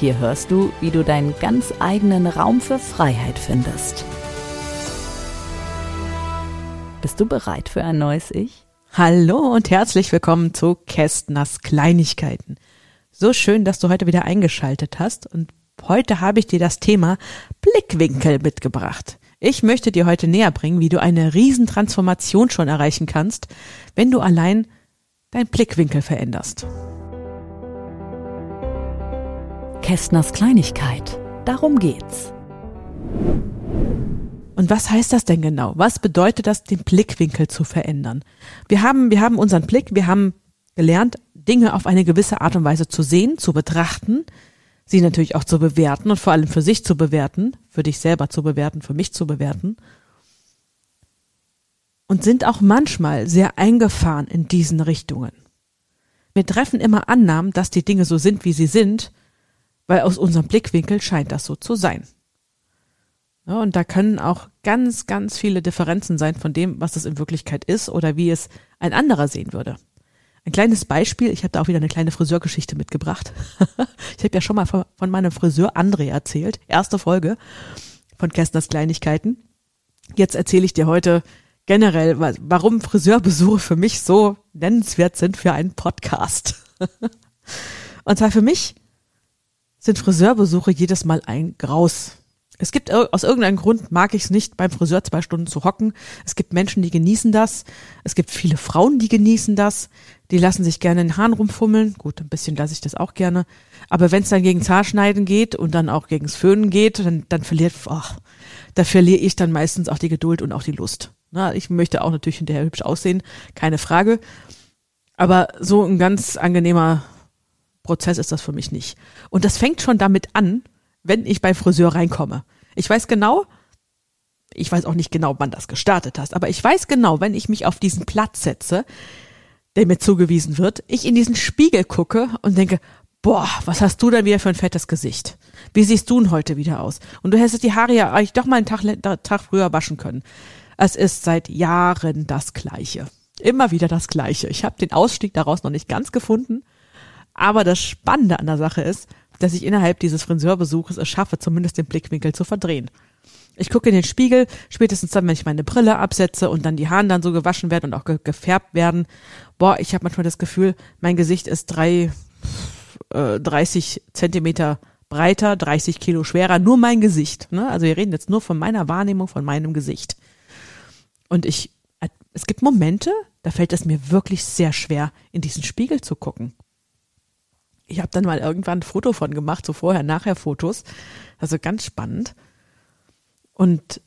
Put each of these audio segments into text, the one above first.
Hier hörst du, wie du deinen ganz eigenen Raum für Freiheit findest. Bist du bereit für ein neues Ich? Hallo und herzlich willkommen zu Kästners Kleinigkeiten. So schön, dass du heute wieder eingeschaltet hast und heute habe ich dir das Thema Blickwinkel mitgebracht. Ich möchte dir heute näher bringen, wie du eine Riesentransformation schon erreichen kannst, wenn du allein dein Blickwinkel veränderst. Kästners Kleinigkeit. Darum geht's. Und was heißt das denn genau? Was bedeutet das, den Blickwinkel zu verändern? Wir haben, wir haben unseren Blick, wir haben gelernt, Dinge auf eine gewisse Art und Weise zu sehen, zu betrachten, sie natürlich auch zu bewerten und vor allem für sich zu bewerten, für dich selber zu bewerten, für mich zu bewerten. Und sind auch manchmal sehr eingefahren in diesen Richtungen. Wir treffen immer Annahmen, dass die Dinge so sind, wie sie sind, weil aus unserem Blickwinkel scheint das so zu sein. Ja, und da können auch ganz, ganz viele Differenzen sein von dem, was es in Wirklichkeit ist oder wie es ein anderer sehen würde. Ein kleines Beispiel, ich habe da auch wieder eine kleine Friseurgeschichte mitgebracht. ich habe ja schon mal von, von meinem Friseur André erzählt, erste Folge von Kästners Kleinigkeiten. Jetzt erzähle ich dir heute generell, warum Friseurbesuche für mich so nennenswert sind für einen Podcast. Und zwar für mich sind Friseurbesuche jedes Mal ein Graus. Es gibt aus irgendeinem Grund mag ich es nicht, beim Friseur zwei Stunden zu hocken. Es gibt Menschen, die genießen das. Es gibt viele Frauen, die genießen das. Die lassen sich gerne in den Haaren rumfummeln. Gut, ein bisschen lasse ich das auch gerne. Aber wenn es dann gegen Zahnschneiden geht und dann auch gegens Föhnen geht, dann, dann verliert, ach, da verliere ich dann meistens auch die Geduld und auch die Lust. Na, ich möchte auch natürlich hinterher hübsch aussehen, keine Frage. Aber so ein ganz angenehmer Prozess ist das für mich nicht. Und das fängt schon damit an, wenn ich beim Friseur reinkomme. Ich weiß genau, ich weiß auch nicht genau, wann das gestartet hast, aber ich weiß genau, wenn ich mich auf diesen Platz setze, der mir zugewiesen wird, ich in diesen Spiegel gucke und denke, boah, was hast du denn wieder für ein fettes Gesicht? Wie siehst du denn heute wieder aus? Und du hättest die Haare ja eigentlich doch mal einen Tag, Tag früher waschen können. Es ist seit Jahren das Gleiche. Immer wieder das Gleiche. Ich habe den Ausstieg daraus noch nicht ganz gefunden. Aber das Spannende an der Sache ist, dass ich innerhalb dieses Friseurbesuches es schaffe, zumindest den Blickwinkel zu verdrehen. Ich gucke in den Spiegel, spätestens dann, wenn ich meine Brille absetze und dann die Haare dann so gewaschen werden und auch ge gefärbt werden. Boah, ich habe manchmal das Gefühl, mein Gesicht ist drei, äh, 30 Zentimeter breiter, 30 Kilo schwerer, nur mein Gesicht. Ne? Also wir reden jetzt nur von meiner Wahrnehmung, von meinem Gesicht. Und ich, es gibt Momente, da fällt es mir wirklich sehr schwer, in diesen Spiegel zu gucken ich habe dann mal irgendwann ein Foto von gemacht, so vorher, nachher Fotos. Also ganz spannend. Und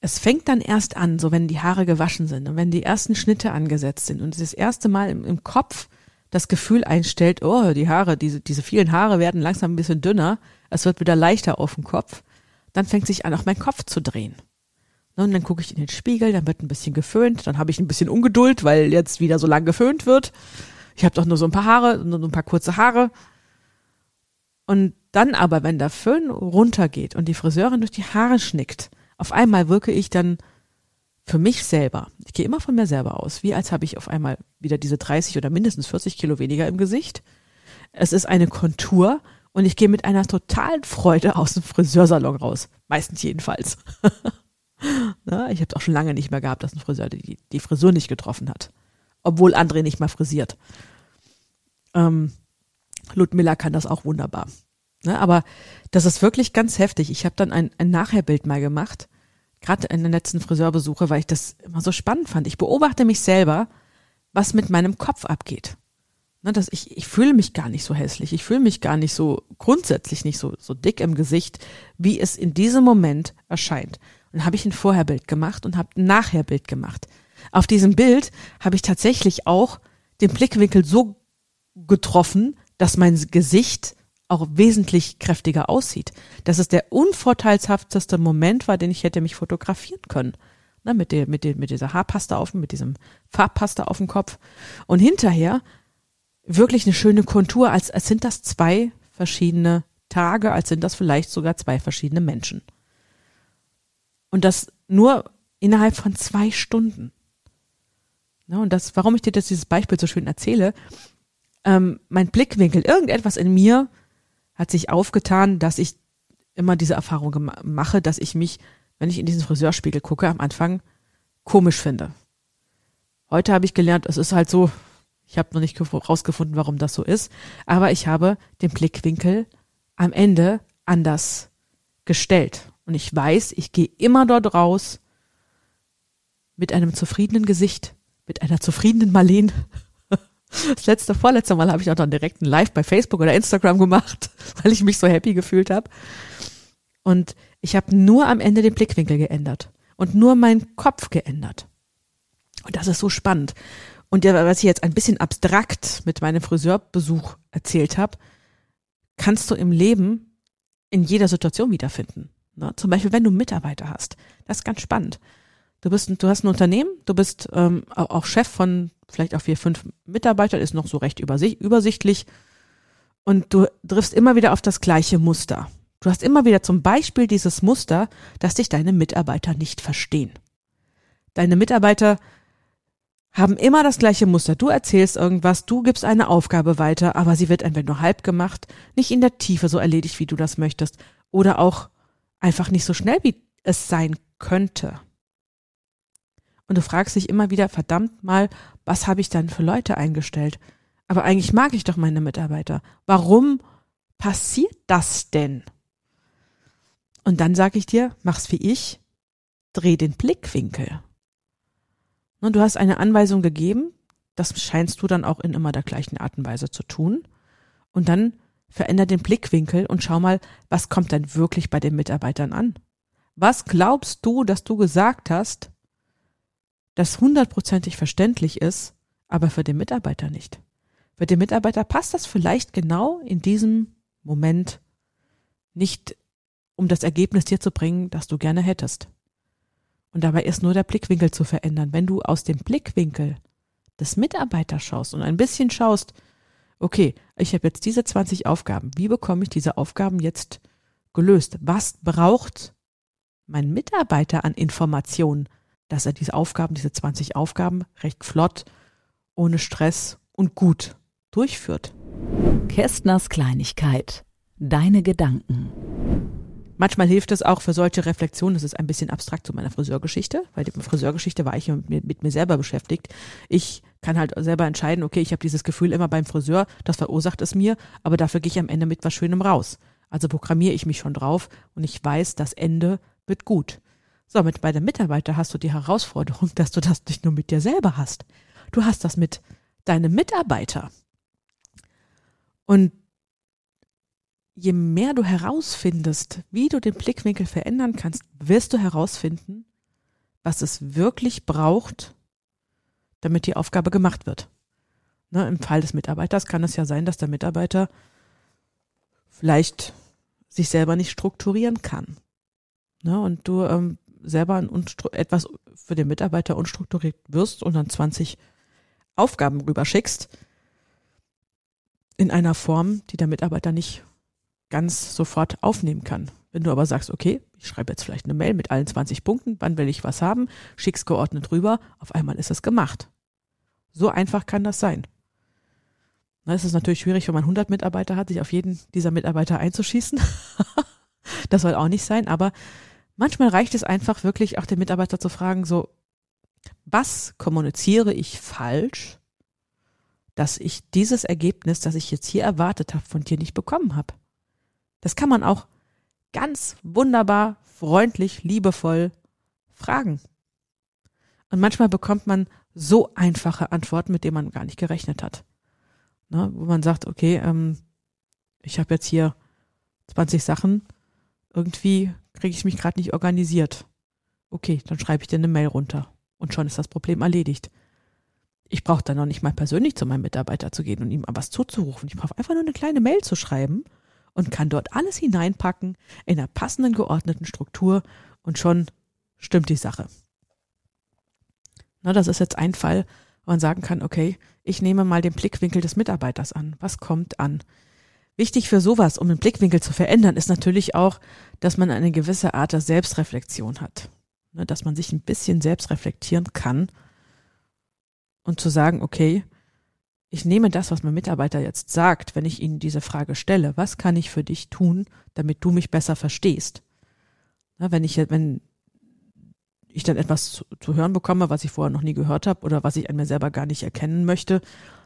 es fängt dann erst an, so wenn die Haare gewaschen sind und wenn die ersten Schnitte angesetzt sind und das erste Mal im, im Kopf das Gefühl einstellt, oh, die Haare, diese, diese vielen Haare werden langsam ein bisschen dünner, es wird wieder leichter auf dem Kopf, dann fängt sich an, auch mein Kopf zu drehen. Und dann gucke ich in den Spiegel, dann wird ein bisschen geföhnt, dann habe ich ein bisschen Ungeduld, weil jetzt wieder so lang geföhnt wird. Ich habe doch nur so ein paar Haare, nur ein paar kurze Haare. Und dann aber, wenn der Föhn runtergeht und die Friseurin durch die Haare schnickt, auf einmal wirke ich dann für mich selber, ich gehe immer von mir selber aus, wie als habe ich auf einmal wieder diese 30 oder mindestens 40 Kilo weniger im Gesicht. Es ist eine Kontur und ich gehe mit einer totalen Freude aus dem Friseursalon raus. Meistens jedenfalls. Na, ich habe es auch schon lange nicht mehr gehabt, dass ein Friseur die, die Frisur nicht getroffen hat obwohl André nicht mal frisiert. Ähm, Ludmilla kann das auch wunderbar. Ne, aber das ist wirklich ganz heftig. Ich habe dann ein, ein Nachherbild mal gemacht, gerade in den letzten Friseurbesuche, weil ich das immer so spannend fand. Ich beobachte mich selber, was mit meinem Kopf abgeht. Ne, dass ich, ich fühle mich gar nicht so hässlich, ich fühle mich gar nicht so grundsätzlich nicht so, so dick im Gesicht, wie es in diesem Moment erscheint. Und habe ich ein Vorherbild gemacht und habe ein Nachherbild gemacht. Auf diesem Bild habe ich tatsächlich auch den Blickwinkel so getroffen, dass mein Gesicht auch wesentlich kräftiger aussieht. Dass es der unvorteilshafteste Moment war, den ich hätte mich fotografieren können. Ne, mit, der, mit, der, mit dieser Haarpaste auf, mit diesem Farbpaste auf dem Kopf. Und hinterher wirklich eine schöne Kontur, als, als sind das zwei verschiedene Tage, als sind das vielleicht sogar zwei verschiedene Menschen. Und das nur innerhalb von zwei Stunden. Ja, und das, warum ich dir das, dieses Beispiel so schön erzähle, ähm, mein Blickwinkel, irgendetwas in mir hat sich aufgetan, dass ich immer diese Erfahrung mache, dass ich mich, wenn ich in diesen Friseurspiegel gucke, am Anfang komisch finde. Heute habe ich gelernt, es ist halt so, ich habe noch nicht rausgefunden, warum das so ist, aber ich habe den Blickwinkel am Ende anders gestellt. Und ich weiß, ich gehe immer dort raus mit einem zufriedenen Gesicht, mit einer zufriedenen Marlene. Das letzte, vorletzte Mal habe ich auch noch direkt ein Live bei Facebook oder Instagram gemacht, weil ich mich so happy gefühlt habe. Und ich habe nur am Ende den Blickwinkel geändert und nur meinen Kopf geändert. Und das ist so spannend. Und was ich jetzt ein bisschen abstrakt mit meinem Friseurbesuch erzählt habe, kannst du im Leben in jeder Situation wiederfinden. Ne? Zum Beispiel, wenn du Mitarbeiter hast. Das ist ganz spannend. Du bist, du hast ein Unternehmen, du bist ähm, auch Chef von vielleicht auch vier, fünf Mitarbeitern, ist noch so recht übersichtlich. Und du triffst immer wieder auf das gleiche Muster. Du hast immer wieder zum Beispiel dieses Muster, dass dich deine Mitarbeiter nicht verstehen. Deine Mitarbeiter haben immer das gleiche Muster. Du erzählst irgendwas, du gibst eine Aufgabe weiter, aber sie wird entweder nur halb gemacht, nicht in der Tiefe so erledigt, wie du das möchtest, oder auch einfach nicht so schnell, wie es sein könnte. Und du fragst dich immer wieder, verdammt mal, was habe ich dann für Leute eingestellt? Aber eigentlich mag ich doch meine Mitarbeiter. Warum passiert das denn? Und dann sage ich dir, mach's wie ich, dreh den Blickwinkel. Und du hast eine Anweisung gegeben, das scheinst du dann auch in immer der gleichen Art und Weise zu tun. Und dann veränder den Blickwinkel und schau mal, was kommt denn wirklich bei den Mitarbeitern an? Was glaubst du, dass du gesagt hast, das hundertprozentig verständlich ist, aber für den Mitarbeiter nicht? Für den Mitarbeiter passt das vielleicht genau in diesem Moment nicht, um das Ergebnis dir zu bringen, das du gerne hättest. Und dabei ist nur der Blickwinkel zu verändern. Wenn du aus dem Blickwinkel des Mitarbeiters schaust und ein bisschen schaust, okay, ich habe jetzt diese 20 Aufgaben. Wie bekomme ich diese Aufgaben jetzt gelöst? Was braucht mein Mitarbeiter an Informationen, dass er diese Aufgaben, diese 20 Aufgaben recht flott, ohne Stress und gut durchführt? Kästners Kleinigkeit. Deine Gedanken. Manchmal hilft es auch für solche Reflexionen, das ist ein bisschen abstrakt zu meiner Friseurgeschichte, weil die Friseurgeschichte war ich mit, mit mir selber beschäftigt. Ich kann halt selber entscheiden, okay, ich habe dieses Gefühl immer beim Friseur, das verursacht es mir, aber dafür gehe ich am Ende mit was Schönem raus. Also programmiere ich mich schon drauf und ich weiß, das Ende wird gut. So, mit bei der Mitarbeiter hast du die Herausforderung, dass du das nicht nur mit dir selber hast. Du hast das mit deinem Mitarbeiter. Und je mehr du herausfindest, wie du den Blickwinkel verändern kannst, wirst du herausfinden, was es wirklich braucht, damit die Aufgabe gemacht wird. Ne, Im Fall des Mitarbeiters kann es ja sein, dass der Mitarbeiter vielleicht sich selber nicht strukturieren kann. Ne, und du ähm, selber etwas für den Mitarbeiter unstrukturiert wirst und dann 20 Aufgaben rüberschickst in einer Form, die der Mitarbeiter nicht ganz sofort aufnehmen kann. Wenn du aber sagst, okay, ich schreibe jetzt vielleicht eine Mail mit allen 20 Punkten, wann will ich was haben, schick's geordnet rüber, auf einmal ist es gemacht. So einfach kann das sein. Es ist natürlich schwierig, wenn man 100 Mitarbeiter hat, sich auf jeden dieser Mitarbeiter einzuschießen. das soll auch nicht sein, aber manchmal reicht es einfach wirklich auch den Mitarbeiter zu fragen, so, was kommuniziere ich falsch, dass ich dieses Ergebnis, das ich jetzt hier erwartet habe, von dir nicht bekommen habe? Das kann man auch ganz wunderbar, freundlich, liebevoll fragen. Und manchmal bekommt man so einfache Antworten, mit denen man gar nicht gerechnet hat. Ne, wo man sagt, okay, ähm, ich habe jetzt hier 20 Sachen, irgendwie kriege ich mich gerade nicht organisiert. Okay, dann schreibe ich dir eine Mail runter und schon ist das Problem erledigt. Ich brauche dann noch nicht mal persönlich zu meinem Mitarbeiter zu gehen und ihm was zuzurufen. Ich brauche einfach nur eine kleine Mail zu schreiben und kann dort alles hineinpacken in einer passenden geordneten Struktur und schon stimmt die Sache. Na, das ist jetzt ein Fall, wo man sagen kann, okay, ich nehme mal den Blickwinkel des Mitarbeiters an. Was kommt an? Wichtig für sowas, um den Blickwinkel zu verändern, ist natürlich auch, dass man eine gewisse Art der Selbstreflexion hat. Ne, dass man sich ein bisschen selbst reflektieren kann und zu sagen, okay, ich nehme das, was mein Mitarbeiter jetzt sagt, wenn ich ihn diese Frage stelle, was kann ich für dich tun, damit du mich besser verstehst? Na, wenn ich, wenn ich dann etwas zu, zu hören bekomme, was ich vorher noch nie gehört habe oder was ich an mir selber gar nicht erkennen möchte,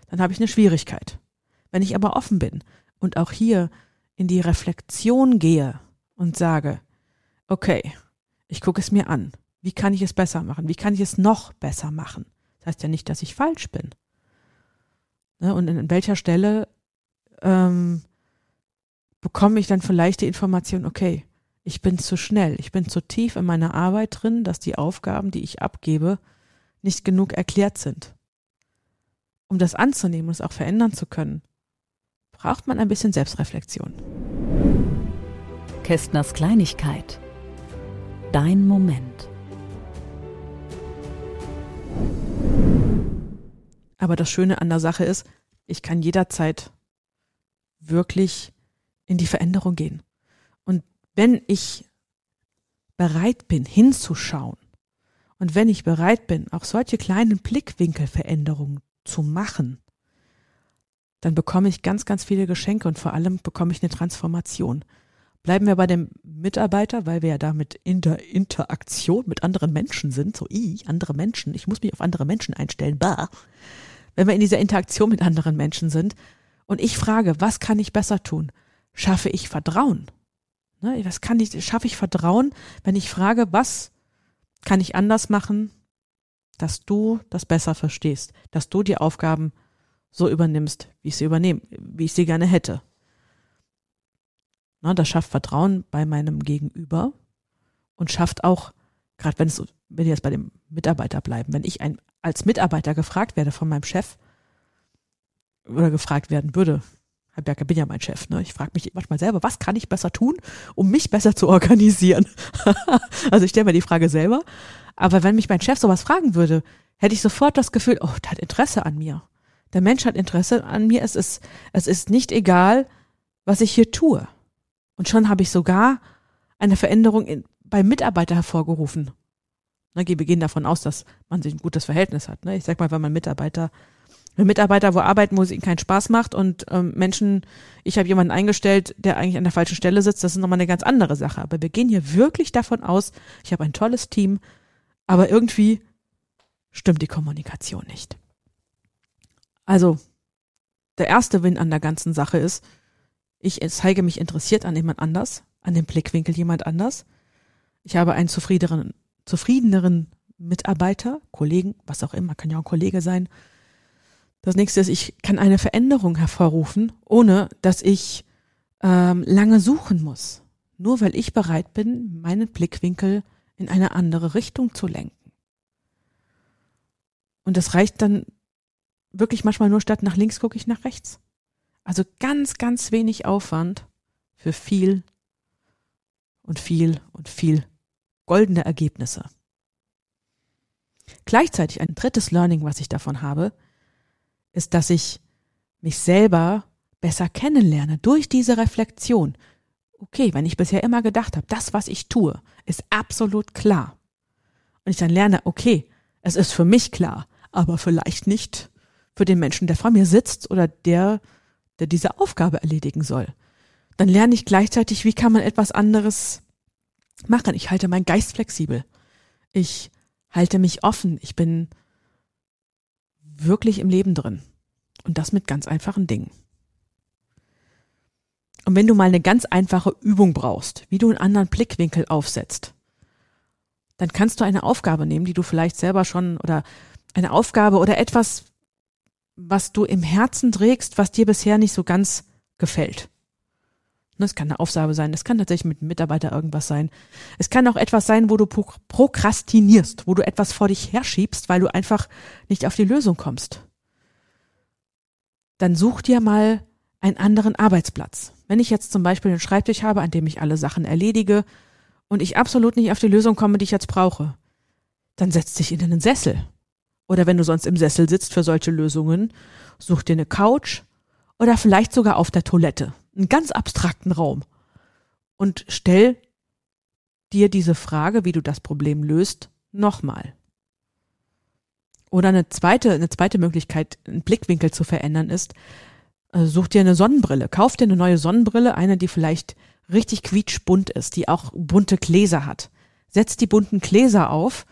dann habe ich eine Schwierigkeit. Wenn ich aber offen bin und auch hier in die Reflexion gehe und sage, okay, ich gucke es mir an. Wie kann ich es besser machen? Wie kann ich es noch besser machen? Das heißt ja nicht, dass ich falsch bin. Ne? Und in welcher Stelle ähm, bekomme ich dann vielleicht die Information, okay, ich bin zu schnell, ich bin zu tief in meiner Arbeit drin, dass die Aufgaben, die ich abgebe, nicht genug erklärt sind. Um das anzunehmen und es auch verändern zu können, braucht man ein bisschen Selbstreflexion. Kästners Kleinigkeit. Dein Moment. Aber das Schöne an der Sache ist, ich kann jederzeit wirklich in die Veränderung gehen. Und wenn ich bereit bin, hinzuschauen und wenn ich bereit bin, auch solche kleinen Blickwinkelveränderungen zu machen, dann bekomme ich ganz, ganz viele Geschenke und vor allem bekomme ich eine Transformation. Bleiben wir bei dem Mitarbeiter, weil wir ja damit in der Interaktion mit anderen Menschen sind, so i, andere Menschen, ich muss mich auf andere Menschen einstellen, bah wenn wir in dieser Interaktion mit anderen Menschen sind und ich frage, was kann ich besser tun? Schaffe ich Vertrauen? Ne, was kann ich, schaffe ich Vertrauen, wenn ich frage, was kann ich anders machen, dass du das besser verstehst, dass du die Aufgaben so übernimmst, wie ich sie übernehme, wie ich sie gerne hätte. Na, das schafft Vertrauen bei meinem Gegenüber und schafft auch, gerade wenn es, wenn wir jetzt bei dem Mitarbeiter bleiben, wenn ich ein als Mitarbeiter gefragt werde von meinem Chef oder gefragt werden würde, Herr Berger, bin ja mein Chef, ne? Ich frage mich manchmal selber, was kann ich besser tun, um mich besser zu organisieren? also ich stelle mir die Frage selber. Aber wenn mich mein Chef sowas fragen würde, hätte ich sofort das Gefühl, oh, der hat Interesse an mir. Der Mensch hat Interesse an mir. Es ist, es ist nicht egal, was ich hier tue. Und schon habe ich sogar eine Veränderung in, beim Mitarbeiter hervorgerufen. Ne, wir gehen davon aus, dass man sich ein gutes Verhältnis hat. Ne? Ich sag mal, wenn man Mitarbeiter, wenn Mitarbeiter wo arbeiten, wo es ihnen keinen Spaß macht und ähm, Menschen, ich habe jemanden eingestellt, der eigentlich an der falschen Stelle sitzt, das ist nochmal eine ganz andere Sache. Aber wir gehen hier wirklich davon aus, ich habe ein tolles Team, aber irgendwie stimmt die Kommunikation nicht. Also, der erste Win an der ganzen Sache ist, ich zeige mich interessiert an jemand anders, an dem Blickwinkel jemand anders. Ich habe einen zufriedeneren, zufriedeneren Mitarbeiter, Kollegen, was auch immer, kann ja auch ein Kollege sein. Das nächste ist, ich kann eine Veränderung hervorrufen, ohne dass ich ähm, lange suchen muss. Nur weil ich bereit bin, meinen Blickwinkel in eine andere Richtung zu lenken. Und das reicht dann wirklich manchmal nur statt nach links gucke ich nach rechts. Also ganz, ganz wenig Aufwand für viel und viel und viel goldene Ergebnisse. Gleichzeitig ein drittes Learning, was ich davon habe, ist, dass ich mich selber besser kennenlerne durch diese Reflexion. Okay, wenn ich bisher immer gedacht habe, das, was ich tue, ist absolut klar. Und ich dann lerne, okay, es ist für mich klar, aber vielleicht nicht für den Menschen, der vor mir sitzt oder der, der diese Aufgabe erledigen soll. Dann lerne ich gleichzeitig, wie kann man etwas anderes machen. Ich halte meinen Geist flexibel. Ich halte mich offen. Ich bin wirklich im Leben drin. Und das mit ganz einfachen Dingen. Und wenn du mal eine ganz einfache Übung brauchst, wie du einen anderen Blickwinkel aufsetzt, dann kannst du eine Aufgabe nehmen, die du vielleicht selber schon oder eine Aufgabe oder etwas, was du im Herzen trägst, was dir bisher nicht so ganz gefällt. Ne, es kann eine Aufgabe sein, es kann tatsächlich mit einem Mitarbeiter irgendwas sein. Es kann auch etwas sein, wo du prokrastinierst, wo du etwas vor dich herschiebst, weil du einfach nicht auf die Lösung kommst. Dann such dir mal einen anderen Arbeitsplatz. Wenn ich jetzt zum Beispiel einen Schreibtisch habe, an dem ich alle Sachen erledige und ich absolut nicht auf die Lösung komme, die ich jetzt brauche, dann setz dich in einen Sessel. Oder wenn du sonst im Sessel sitzt für solche Lösungen, such dir eine Couch oder vielleicht sogar auf der Toilette, einen ganz abstrakten Raum und stell dir diese Frage, wie du das Problem löst, nochmal. Oder eine zweite, eine zweite Möglichkeit, einen Blickwinkel zu verändern ist, äh, such dir eine Sonnenbrille. Kauf dir eine neue Sonnenbrille, eine, die vielleicht richtig quietschbunt ist, die auch bunte Gläser hat. Setz die bunten Gläser auf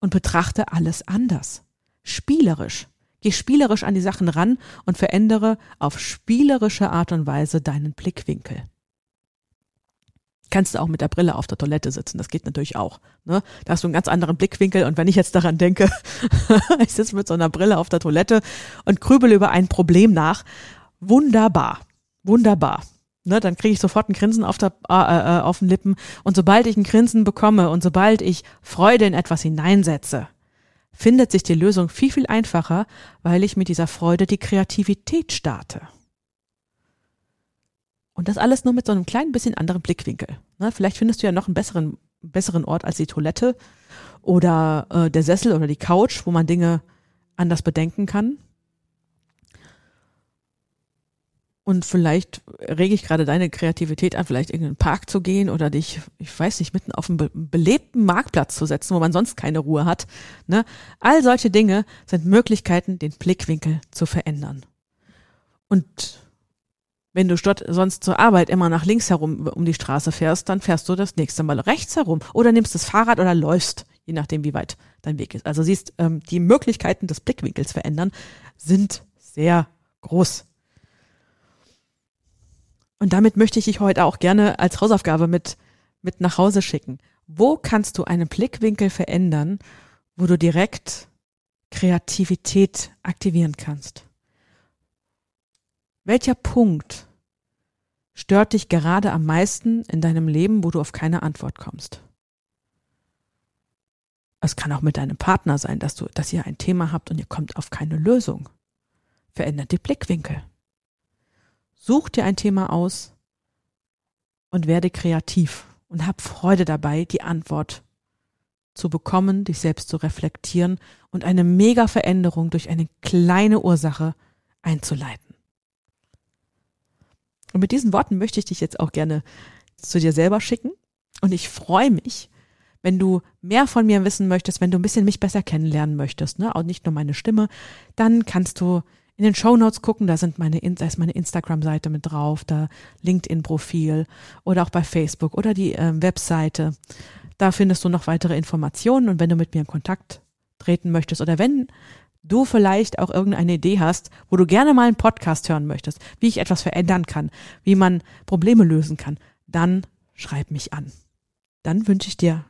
und betrachte alles anders. Spielerisch. Geh spielerisch an die Sachen ran und verändere auf spielerische Art und Weise deinen Blickwinkel kannst du auch mit der Brille auf der Toilette sitzen. Das geht natürlich auch. Ne? Da hast du einen ganz anderen Blickwinkel. Und wenn ich jetzt daran denke, ich sitze mit so einer Brille auf der Toilette und grübel über ein Problem nach, wunderbar, wunderbar. Ne, dann kriege ich sofort ein Grinsen auf, der, äh, äh, auf den Lippen. Und sobald ich ein Grinsen bekomme und sobald ich Freude in etwas hineinsetze, findet sich die Lösung viel, viel einfacher, weil ich mit dieser Freude die Kreativität starte. Und das alles nur mit so einem kleinen bisschen anderen Blickwinkel. Ne? Vielleicht findest du ja noch einen besseren, besseren Ort als die Toilette oder äh, der Sessel oder die Couch, wo man Dinge anders bedenken kann. Und vielleicht rege ich gerade deine Kreativität an, vielleicht in den Park zu gehen oder dich, ich weiß nicht, mitten auf einen be belebten Marktplatz zu setzen, wo man sonst keine Ruhe hat. Ne? All solche Dinge sind Möglichkeiten, den Blickwinkel zu verändern. Und wenn du statt sonst zur Arbeit immer nach links herum um die Straße fährst, dann fährst du das nächste Mal rechts herum oder nimmst das Fahrrad oder läufst, je nachdem, wie weit dein Weg ist. Also siehst, ähm, die Möglichkeiten des Blickwinkels verändern sind sehr groß. Und damit möchte ich dich heute auch gerne als Hausaufgabe mit, mit nach Hause schicken. Wo kannst du einen Blickwinkel verändern, wo du direkt Kreativität aktivieren kannst? Welcher Punkt stört dich gerade am meisten in deinem Leben, wo du auf keine Antwort kommst? Es kann auch mit deinem Partner sein, dass du, dass ihr ein Thema habt und ihr kommt auf keine Lösung. Verändert die Blickwinkel. Such dir ein Thema aus und werde kreativ und hab Freude dabei, die Antwort zu bekommen, dich selbst zu reflektieren und eine mega Veränderung durch eine kleine Ursache einzuleiten. Und mit diesen Worten möchte ich dich jetzt auch gerne zu dir selber schicken. Und ich freue mich, wenn du mehr von mir wissen möchtest, wenn du ein bisschen mich besser kennenlernen möchtest, ne, auch nicht nur meine Stimme, dann kannst du in den Show Notes gucken, da sind meine, da ist meine Instagram-Seite mit drauf, da LinkedIn-Profil oder auch bei Facebook oder die äh, Webseite. Da findest du noch weitere Informationen und wenn du mit mir in Kontakt treten möchtest oder wenn du vielleicht auch irgendeine Idee hast, wo du gerne mal einen Podcast hören möchtest, wie ich etwas verändern kann, wie man Probleme lösen kann, dann schreib mich an. Dann wünsche ich dir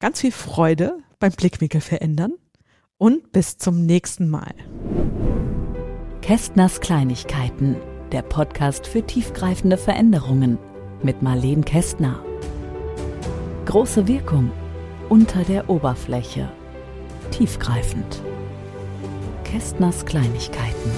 ganz viel Freude beim Blickwinkel verändern und bis zum nächsten Mal. Kästners Kleinigkeiten, der Podcast für tiefgreifende Veränderungen mit Marleen Kästner. Große Wirkung unter der Oberfläche. Tiefgreifend. Kästners Kleinigkeiten.